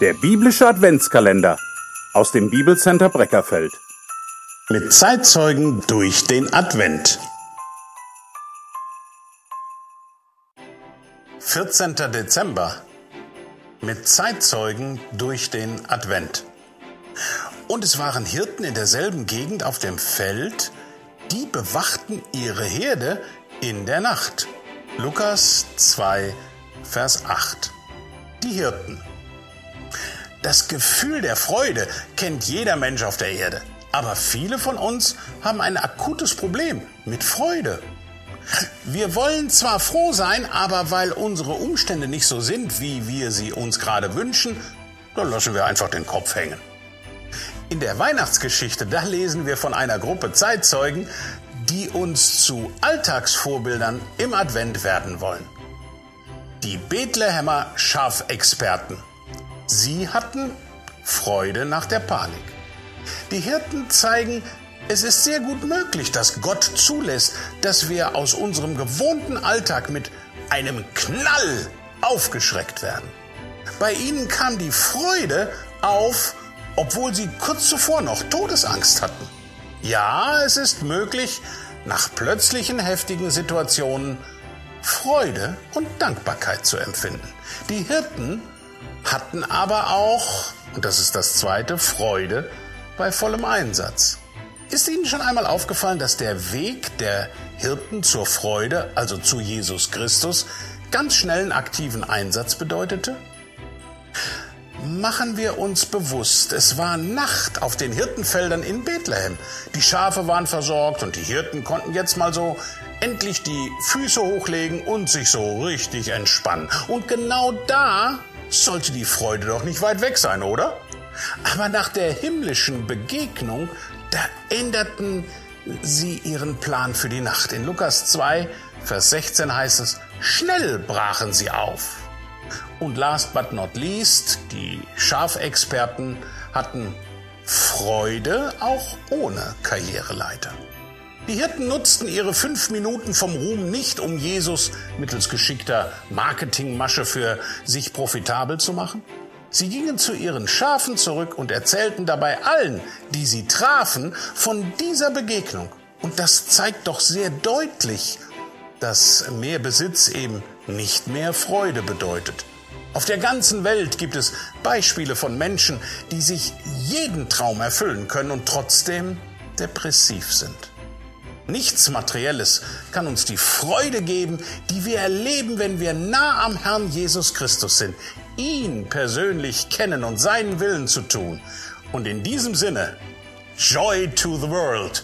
Der biblische Adventskalender aus dem Bibelcenter Breckerfeld. Mit Zeitzeugen durch den Advent. 14. Dezember. Mit Zeitzeugen durch den Advent. Und es waren Hirten in derselben Gegend auf dem Feld, die bewachten ihre Herde in der Nacht. Lukas 2, Vers 8. Die Hirten. Das Gefühl der Freude kennt jeder Mensch auf der Erde. Aber viele von uns haben ein akutes Problem mit Freude. Wir wollen zwar froh sein, aber weil unsere Umstände nicht so sind, wie wir sie uns gerade wünschen, dann lassen wir einfach den Kopf hängen. In der Weihnachtsgeschichte, da lesen wir von einer Gruppe Zeitzeugen, die uns zu Alltagsvorbildern im Advent werden wollen. Die Bethlehemmer Schafexperten. Sie hatten Freude nach der Panik. Die Hirten zeigen, es ist sehr gut möglich, dass Gott zulässt, dass wir aus unserem gewohnten Alltag mit einem Knall aufgeschreckt werden. Bei ihnen kam die Freude auf, obwohl sie kurz zuvor noch Todesangst hatten. Ja, es ist möglich, nach plötzlichen heftigen Situationen Freude und Dankbarkeit zu empfinden. Die Hirten hatten aber auch, und das ist das zweite, Freude bei vollem Einsatz. Ist Ihnen schon einmal aufgefallen, dass der Weg der Hirten zur Freude, also zu Jesus Christus, ganz schnellen aktiven Einsatz bedeutete? Machen wir uns bewusst, es war Nacht auf den Hirtenfeldern in Bethlehem. Die Schafe waren versorgt und die Hirten konnten jetzt mal so endlich die Füße hochlegen und sich so richtig entspannen. Und genau da sollte die Freude doch nicht weit weg sein, oder? Aber nach der himmlischen Begegnung, da änderten sie ihren Plan für die Nacht. In Lukas 2, Vers 16 heißt es, schnell brachen sie auf. Und last but not least, die Schafexperten hatten Freude auch ohne Karriereleiter. Die Hirten nutzten ihre fünf Minuten vom Ruhm nicht, um Jesus mittels geschickter Marketingmasche für sich profitabel zu machen. Sie gingen zu ihren Schafen zurück und erzählten dabei allen, die sie trafen, von dieser Begegnung. Und das zeigt doch sehr deutlich, dass mehr Besitz eben nicht mehr Freude bedeutet. Auf der ganzen Welt gibt es Beispiele von Menschen, die sich jeden Traum erfüllen können und trotzdem depressiv sind. Nichts Materielles kann uns die Freude geben, die wir erleben, wenn wir nah am Herrn Jesus Christus sind, ihn persönlich kennen und seinen Willen zu tun. Und in diesem Sinne, Joy to the World.